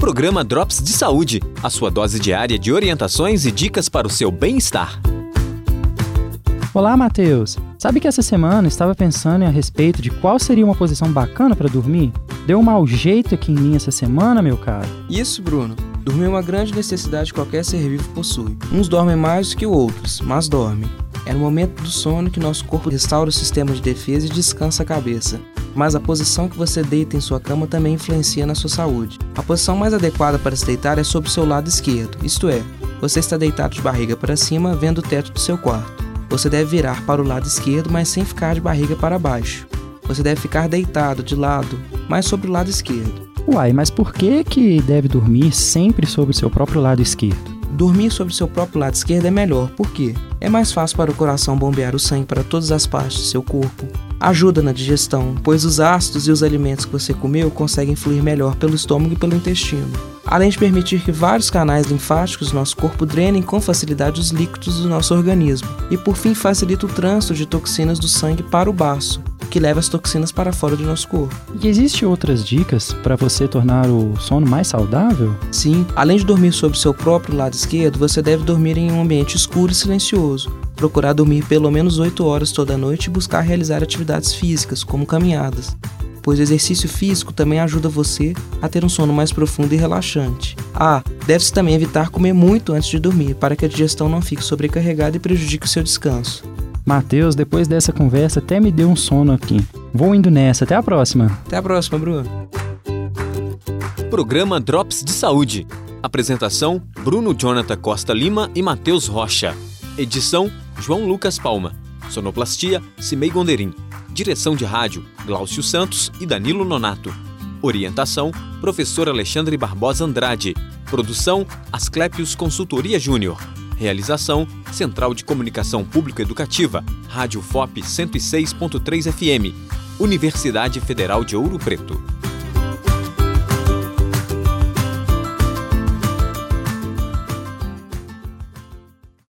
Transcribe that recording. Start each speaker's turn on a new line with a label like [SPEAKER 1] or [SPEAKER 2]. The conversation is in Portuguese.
[SPEAKER 1] Programa Drops de Saúde, a sua dose diária de orientações e dicas para o seu bem-estar.
[SPEAKER 2] Olá, Matheus. Sabe que essa semana estava pensando a respeito de qual seria uma posição bacana para dormir? Deu um mau jeito aqui em mim essa semana, meu caro.
[SPEAKER 3] Isso, Bruno. Dormir é uma grande necessidade que qualquer ser vivo possui. Uns dormem mais do que outros, mas dormem. É no momento do sono que nosso corpo restaura o sistema de defesa e descansa a cabeça mas a posição que você deita em sua cama também influencia na sua saúde. A posição mais adequada para se deitar é sobre o seu lado esquerdo, isto é, você está deitado de barriga para cima, vendo o teto do seu quarto. Você deve virar para o lado esquerdo, mas sem ficar de barriga para baixo. Você deve ficar deitado de lado, mas sobre o lado esquerdo.
[SPEAKER 2] Uai, mas por que que deve dormir sempre sobre o seu próprio lado esquerdo?
[SPEAKER 3] Dormir sobre seu próprio lado esquerdo é melhor, por quê? É mais fácil para o coração bombear o sangue para todas as partes do seu corpo. Ajuda na digestão, pois os ácidos e os alimentos que você comeu conseguem fluir melhor pelo estômago e pelo intestino. Além de permitir que vários canais linfáticos do nosso corpo drenem com facilidade os líquidos do nosso organismo. E por fim facilita o trânsito de toxinas do sangue para o baço, que leva as toxinas para fora do nosso corpo.
[SPEAKER 2] E existe outras dicas para você tornar o sono mais saudável?
[SPEAKER 3] Sim, além de dormir sobre seu próprio lado esquerdo, você deve dormir em um ambiente escuro e silencioso. Procurar dormir pelo menos 8 horas toda noite e buscar realizar atividades físicas, como caminhadas, pois o exercício físico também ajuda você a ter um sono mais profundo e relaxante. Ah, deve-se também evitar comer muito antes de dormir, para que a digestão não fique sobrecarregada e prejudique o seu descanso.
[SPEAKER 2] Matheus, depois dessa conversa até me deu um sono aqui. Vou indo nessa. Até a próxima.
[SPEAKER 3] Até a próxima, Bruno.
[SPEAKER 1] Programa Drops de Saúde. Apresentação: Bruno Jonathan Costa Lima e Matheus Rocha. Edição: João Lucas Palma. Sonoplastia: Cimei Gonderim. Direção de rádio: Glaucio Santos e Danilo Nonato. Orientação: Professor Alexandre Barbosa Andrade. Produção: Asclepios Consultoria Júnior. Realização: Central de Comunicação Público Educativa, Rádio FOP 106.3 FM, Universidade Federal de Ouro Preto.